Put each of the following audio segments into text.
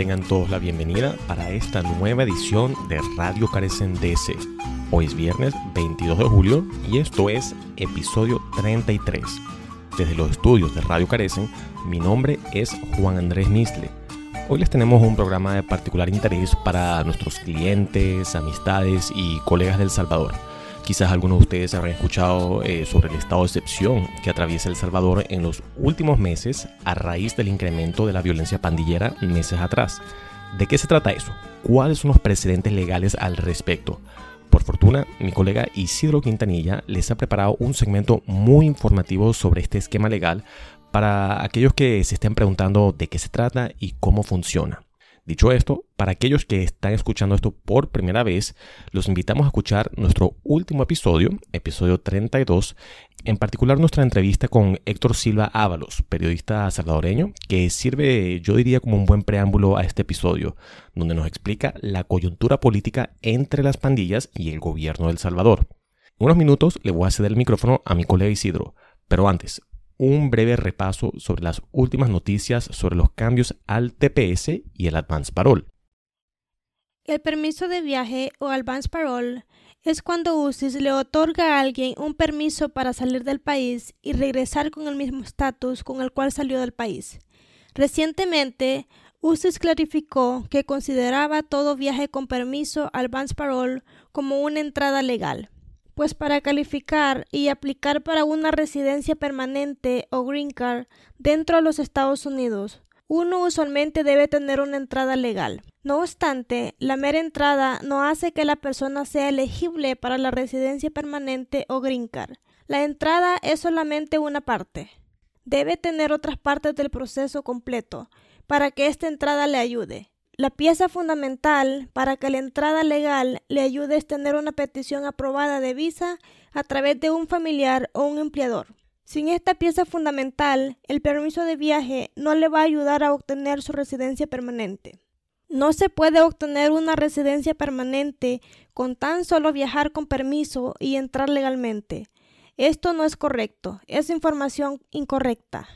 tengan todos la bienvenida para esta nueva edición de Radio Carecen DC. Hoy es viernes 22 de julio y esto es episodio 33. Desde los estudios de Radio Carecen, mi nombre es Juan Andrés Misle. Hoy les tenemos un programa de particular interés para nuestros clientes, amistades y colegas del Salvador Quizás algunos de ustedes habrán escuchado eh, sobre el estado de excepción que atraviesa El Salvador en los últimos meses a raíz del incremento de la violencia pandillera meses atrás. ¿De qué se trata eso? ¿Cuáles son los precedentes legales al respecto? Por fortuna, mi colega Isidro Quintanilla les ha preparado un segmento muy informativo sobre este esquema legal para aquellos que se estén preguntando de qué se trata y cómo funciona. Dicho esto, para aquellos que están escuchando esto por primera vez, los invitamos a escuchar nuestro último episodio, episodio 32, en particular nuestra entrevista con Héctor Silva Ábalos, periodista salvadoreño, que sirve, yo diría, como un buen preámbulo a este episodio, donde nos explica la coyuntura política entre las pandillas y el gobierno del Salvador. En unos minutos le voy a ceder el micrófono a mi colega Isidro, pero antes, un breve repaso sobre las últimas noticias sobre los cambios al TPS y el Advance Parole. El permiso de viaje o Advance Parole es cuando UCIS le otorga a alguien un permiso para salir del país y regresar con el mismo estatus con el cual salió del país. Recientemente, UCIS clarificó que consideraba todo viaje con permiso Advance Parole como una entrada legal pues para calificar y aplicar para una residencia permanente o green card dentro de los Estados Unidos, uno usualmente debe tener una entrada legal. No obstante, la mera entrada no hace que la persona sea elegible para la residencia permanente o green card. La entrada es solamente una parte. Debe tener otras partes del proceso completo para que esta entrada le ayude. La pieza fundamental para que la entrada legal le ayude es tener una petición aprobada de visa a través de un familiar o un empleador. Sin esta pieza fundamental, el permiso de viaje no le va a ayudar a obtener su residencia permanente. No se puede obtener una residencia permanente con tan solo viajar con permiso y entrar legalmente. Esto no es correcto, es información incorrecta.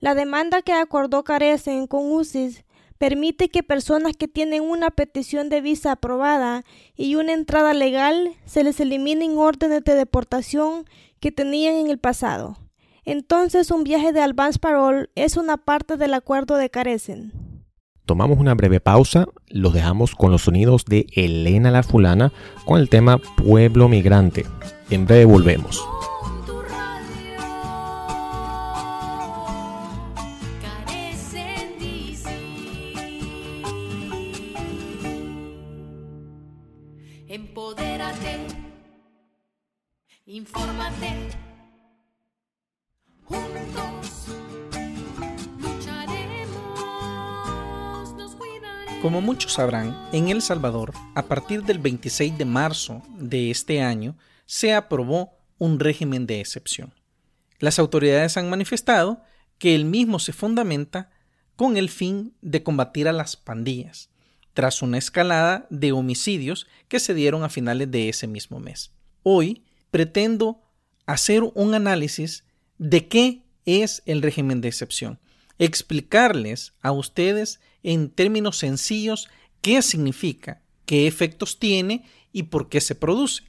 La demanda que acordó Carecen con UCIS permite que personas que tienen una petición de visa aprobada y una entrada legal se les eliminen órdenes de deportación que tenían en el pasado. Entonces un viaje de advance parole es una parte del acuerdo de Carecen. Tomamos una breve pausa, los dejamos con los sonidos de Elena la Fulana con el tema Pueblo Migrante. En breve volvemos. Infórmate. Juntos lucharemos. Como muchos sabrán, en El Salvador, a partir del 26 de marzo de este año, se aprobó un régimen de excepción. Las autoridades han manifestado que el mismo se fundamenta con el fin de combatir a las pandillas, tras una escalada de homicidios que se dieron a finales de ese mismo mes. Hoy, pretendo hacer un análisis de qué es el régimen de excepción, explicarles a ustedes en términos sencillos qué significa, qué efectos tiene y por qué se produce.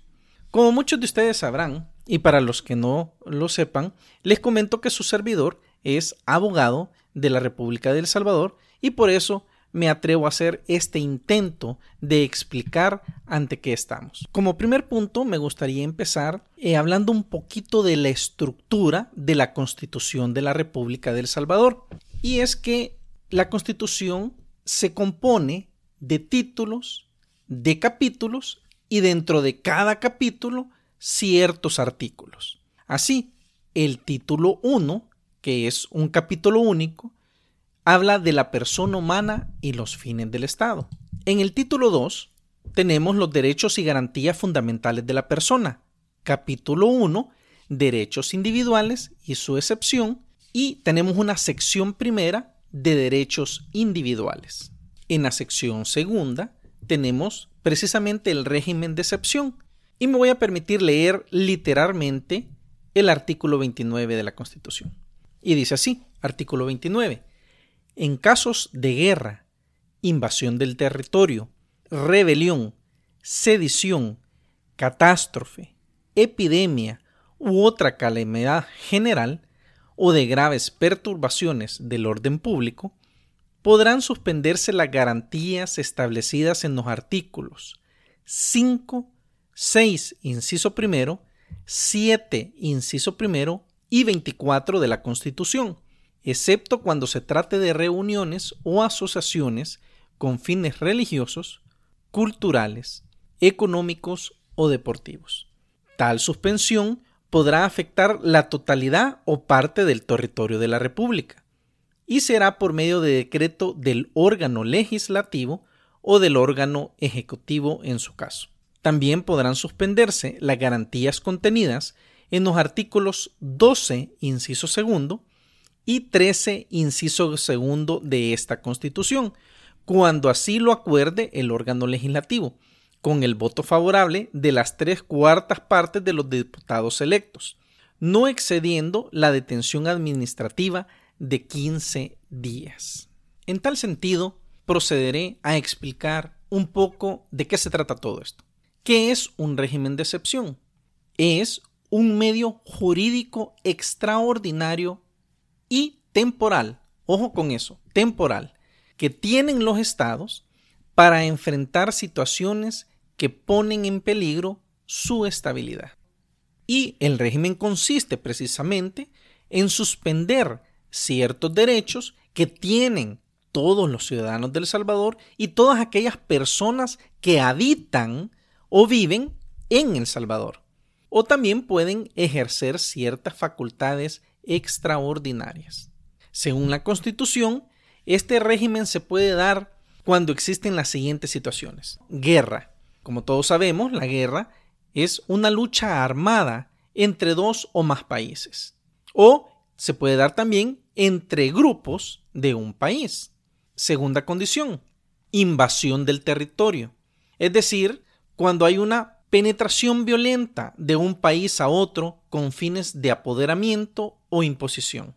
Como muchos de ustedes sabrán, y para los que no lo sepan, les comento que su servidor es abogado de la República de El Salvador y por eso me atrevo a hacer este intento de explicar ante qué estamos. Como primer punto, me gustaría empezar eh, hablando un poquito de la estructura de la Constitución de la República de El Salvador. Y es que la Constitución se compone de títulos, de capítulos y dentro de cada capítulo ciertos artículos. Así, el título 1, que es un capítulo único, habla de la persona humana y los fines del Estado. En el título 2 tenemos los derechos y garantías fundamentales de la persona. Capítulo 1, derechos individuales y su excepción. Y tenemos una sección primera de derechos individuales. En la sección segunda tenemos precisamente el régimen de excepción. Y me voy a permitir leer literalmente el artículo 29 de la Constitución. Y dice así, artículo 29 en casos de guerra, invasión del territorio, rebelión, sedición, catástrofe, epidemia u otra calamidad general o de graves perturbaciones del orden público, podrán suspenderse las garantías establecidas en los artículos 5, 6, inciso primero, 7, inciso primero y 24 de la Constitución, excepto cuando se trate de reuniones o asociaciones con fines religiosos, culturales, económicos o deportivos. Tal suspensión podrá afectar la totalidad o parte del territorio de la República y será por medio de decreto del órgano legislativo o del órgano ejecutivo en su caso. También podrán suspenderse las garantías contenidas en los artículos 12, inciso segundo, y 13, inciso segundo de esta Constitución, cuando así lo acuerde el órgano legislativo, con el voto favorable de las tres cuartas partes de los diputados electos, no excediendo la detención administrativa de 15 días. En tal sentido, procederé a explicar un poco de qué se trata todo esto. ¿Qué es un régimen de excepción? Es un medio jurídico extraordinario y temporal, ojo con eso, temporal, que tienen los estados para enfrentar situaciones que ponen en peligro su estabilidad. Y el régimen consiste precisamente en suspender ciertos derechos que tienen todos los ciudadanos del Salvador y todas aquellas personas que habitan o viven en El Salvador. O también pueden ejercer ciertas facultades extraordinarias. Según la Constitución, este régimen se puede dar cuando existen las siguientes situaciones. Guerra, como todos sabemos, la guerra es una lucha armada entre dos o más países. O se puede dar también entre grupos de un país. Segunda condición, invasión del territorio. Es decir, cuando hay una penetración violenta de un país a otro con fines de apoderamiento o imposición.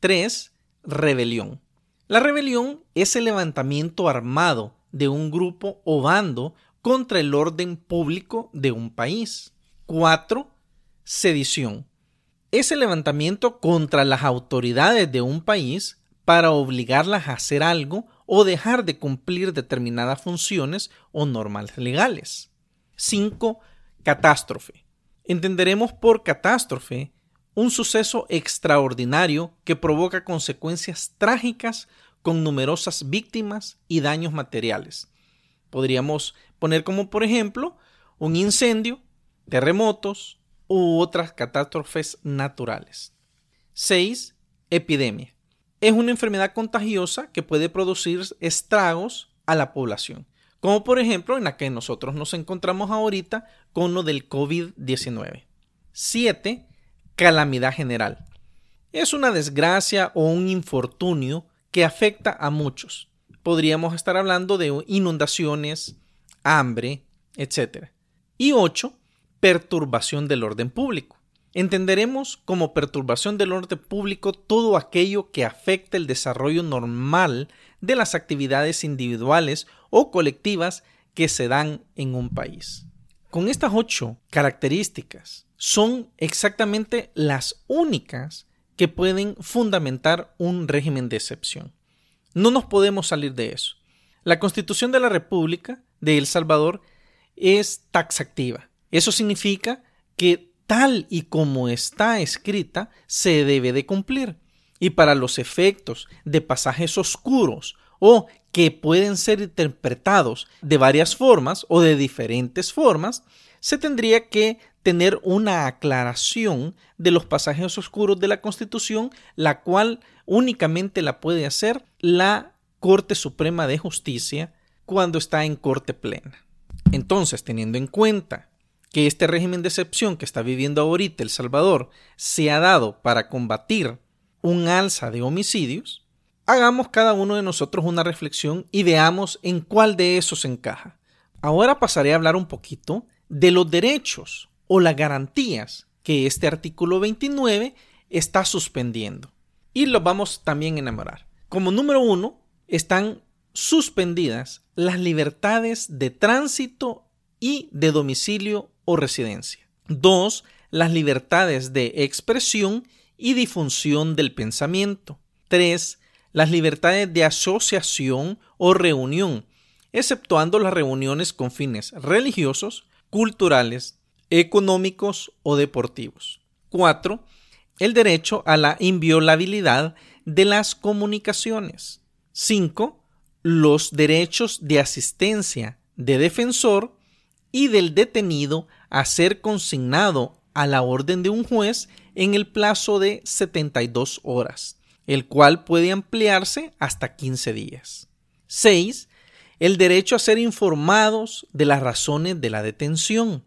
3. Rebelión. La rebelión es el levantamiento armado de un grupo o bando contra el orden público de un país. 4. Sedición. Es el levantamiento contra las autoridades de un país para obligarlas a hacer algo o dejar de cumplir determinadas funciones o normas legales. 5. Catástrofe. Entenderemos por catástrofe un suceso extraordinario que provoca consecuencias trágicas con numerosas víctimas y daños materiales. Podríamos poner como por ejemplo un incendio, terremotos u otras catástrofes naturales. 6. Epidemia. Es una enfermedad contagiosa que puede producir estragos a la población, como por ejemplo en la que nosotros nos encontramos ahorita con lo del COVID-19. 7. Calamidad general. Es una desgracia o un infortunio que afecta a muchos. Podríamos estar hablando de inundaciones, hambre, etc. Y 8. Perturbación del orden público. Entenderemos como perturbación del orden público todo aquello que afecta el desarrollo normal de las actividades individuales o colectivas que se dan en un país. Con estas ocho características son exactamente las únicas que pueden fundamentar un régimen de excepción. No nos podemos salir de eso. La Constitución de la República de El Salvador es taxativa. Eso significa que tal y como está escrita se debe de cumplir. Y para los efectos de pasajes oscuros o que pueden ser interpretados de varias formas o de diferentes formas, se tendría que tener una aclaración de los pasajes oscuros de la Constitución, la cual únicamente la puede hacer la Corte Suprema de Justicia cuando está en corte plena. Entonces, teniendo en cuenta que este régimen de excepción que está viviendo ahorita El Salvador se ha dado para combatir un alza de homicidios, hagamos cada uno de nosotros una reflexión y veamos en cuál de esos encaja. Ahora pasaré a hablar un poquito de los derechos o las garantías que este artículo 29 está suspendiendo. Y los vamos también a enamorar. Como número uno están suspendidas las libertades de tránsito y de domicilio o residencia. 2. Las libertades de expresión y difusión del pensamiento. 3. Las libertades de asociación o reunión, exceptuando las reuniones con fines religiosos, culturales, económicos o deportivos. 4. El derecho a la inviolabilidad de las comunicaciones. 5. Los derechos de asistencia de defensor y del detenido a ser consignado a la orden de un juez en el plazo de 72 horas, el cual puede ampliarse hasta 15 días. 6. El derecho a ser informados de las razones de la detención.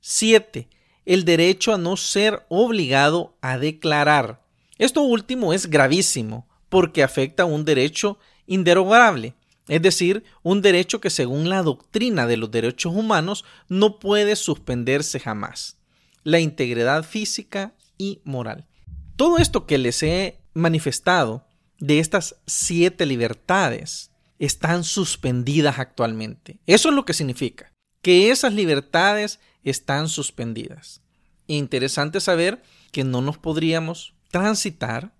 7. El derecho a no ser obligado a declarar. Esto último es gravísimo porque afecta a un derecho inderogable, es decir, un derecho que según la doctrina de los derechos humanos no puede suspenderse jamás. La integridad física y moral. Todo esto que les he manifestado de estas siete libertades están suspendidas actualmente. Eso es lo que significa, que esas libertades están suspendidas. Interesante saber que no nos podríamos transitar,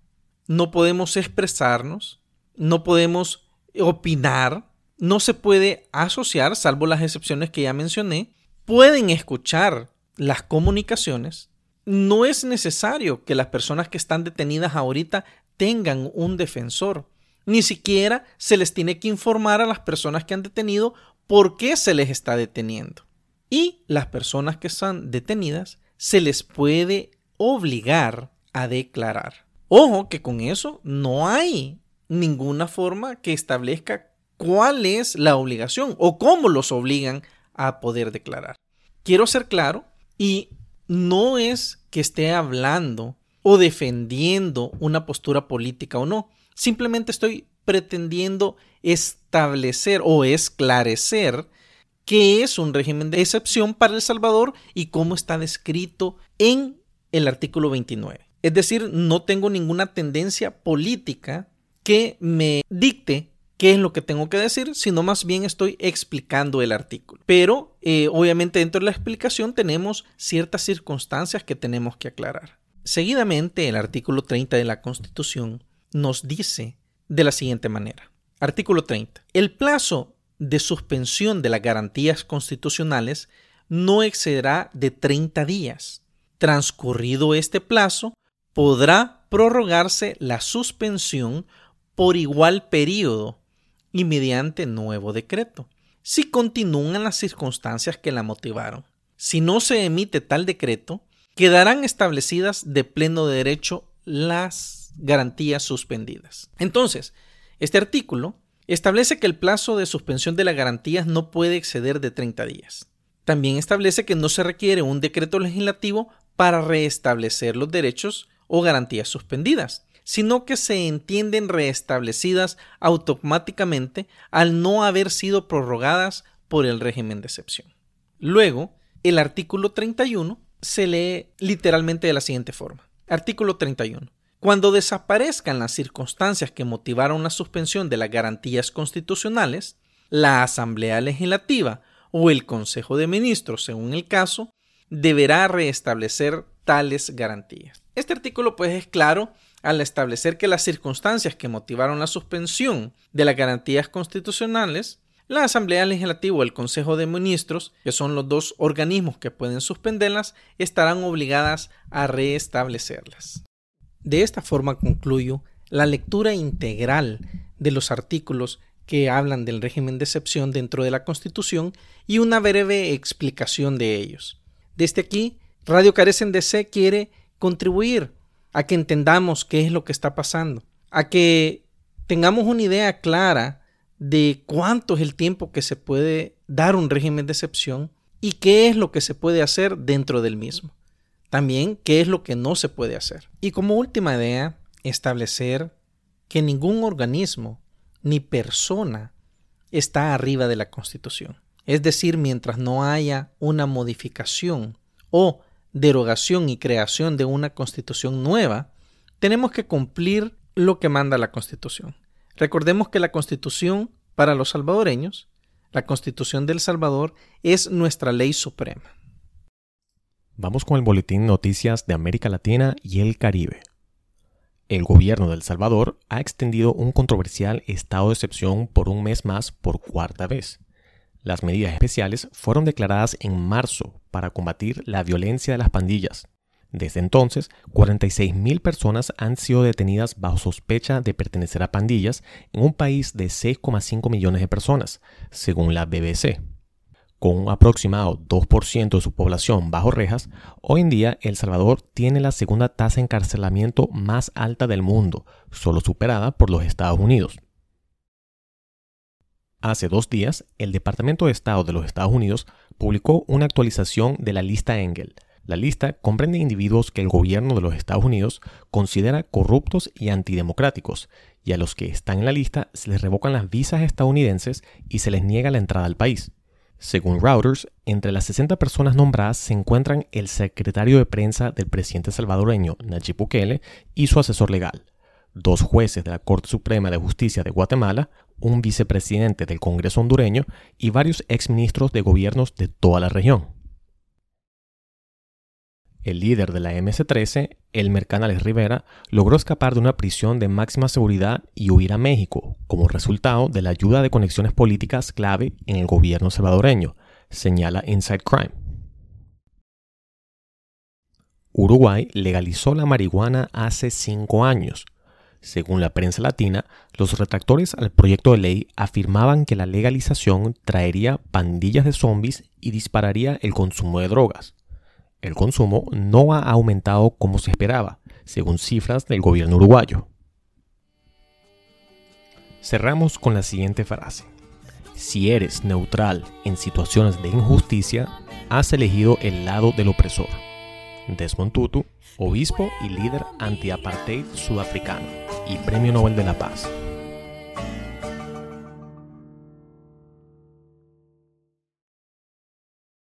no podemos expresarnos, no podemos opinar, no se puede asociar, salvo las excepciones que ya mencioné, pueden escuchar las comunicaciones. No es necesario que las personas que están detenidas ahorita tengan un defensor. Ni siquiera se les tiene que informar a las personas que han detenido por qué se les está deteniendo. Y las personas que están detenidas se les puede obligar a declarar. Ojo que con eso no hay ninguna forma que establezca cuál es la obligación o cómo los obligan a poder declarar. Quiero ser claro y no es que esté hablando o defendiendo una postura política o no. Simplemente estoy pretendiendo establecer o esclarecer qué es un régimen de excepción para El Salvador y cómo está descrito en el artículo 29. Es decir, no tengo ninguna tendencia política que me dicte qué es lo que tengo que decir, sino más bien estoy explicando el artículo. Pero eh, obviamente dentro de la explicación tenemos ciertas circunstancias que tenemos que aclarar. Seguidamente, el artículo 30 de la Constitución nos dice de la siguiente manera. Artículo 30. El plazo de suspensión de las garantías constitucionales no excederá de 30 días. Transcurrido este plazo, podrá prorrogarse la suspensión por igual periodo y mediante nuevo decreto, si continúan las circunstancias que la motivaron. Si no se emite tal decreto, quedarán establecidas de pleno derecho las garantías suspendidas. Entonces, este artículo establece que el plazo de suspensión de las garantías no puede exceder de 30 días. También establece que no se requiere un decreto legislativo para restablecer los derechos o garantías suspendidas sino que se entienden reestablecidas automáticamente al no haber sido prorrogadas por el régimen de excepción. Luego, el artículo 31 se lee literalmente de la siguiente forma. Artículo 31. Cuando desaparezcan las circunstancias que motivaron la suspensión de las garantías constitucionales, la Asamblea Legislativa o el Consejo de Ministros, según el caso, deberá restablecer tales garantías. Este artículo pues es claro al establecer que las circunstancias que motivaron la suspensión de las garantías constitucionales, la Asamblea Legislativa o el Consejo de Ministros, que son los dos organismos que pueden suspenderlas, estarán obligadas a restablecerlas. De esta forma concluyo la lectura integral de los artículos que hablan del régimen de excepción dentro de la Constitución y una breve explicación de ellos. Desde aquí, Radio Carecen de C quiere contribuir a que entendamos qué es lo que está pasando, a que tengamos una idea clara de cuánto es el tiempo que se puede dar un régimen de excepción y qué es lo que se puede hacer dentro del mismo. También qué es lo que no se puede hacer. Y como última idea, establecer que ningún organismo ni persona está arriba de la Constitución. Es decir, mientras no haya una modificación o derogación y creación de una constitución nueva, tenemos que cumplir lo que manda la constitución. Recordemos que la constitución Para los salvadoreños, la Constitución del Salvador es nuestra ley suprema. Vamos con el boletín Noticias de América Latina y el Caribe. El gobierno de El Salvador ha extendido un controversial estado de excepción por un mes más por cuarta vez. Las medidas especiales fueron declaradas en marzo para combatir la violencia de las pandillas. Desde entonces, 46.000 personas han sido detenidas bajo sospecha de pertenecer a pandillas en un país de 6,5 millones de personas, según la BBC. Con un aproximado 2% de su población bajo rejas, hoy en día El Salvador tiene la segunda tasa de encarcelamiento más alta del mundo, solo superada por los Estados Unidos. Hace dos días, el Departamento de Estado de los Estados Unidos publicó una actualización de la lista Engel. La lista comprende individuos que el gobierno de los Estados Unidos considera corruptos y antidemocráticos, y a los que están en la lista se les revocan las visas estadounidenses y se les niega la entrada al país. Según Reuters, entre las 60 personas nombradas se encuentran el secretario de prensa del presidente salvadoreño Nayib Bukele y su asesor legal, dos jueces de la Corte Suprema de Justicia de Guatemala, un vicepresidente del Congreso hondureño y varios exministros de gobiernos de toda la región. El líder de la MS-13, Elmer Canales Rivera, logró escapar de una prisión de máxima seguridad y huir a México como resultado de la ayuda de conexiones políticas clave en el gobierno salvadoreño, señala Inside Crime. Uruguay legalizó la marihuana hace cinco años. Según la prensa latina, los retractores al proyecto de ley afirmaban que la legalización traería pandillas de zombies y dispararía el consumo de drogas el consumo no ha aumentado como se esperaba, según cifras del gobierno uruguayo. Cerramos con la siguiente frase. Si eres neutral en situaciones de injusticia, has elegido el lado del opresor. Desmond Tutu, obispo y líder anti-apartheid sudafricano y Premio Nobel de la Paz.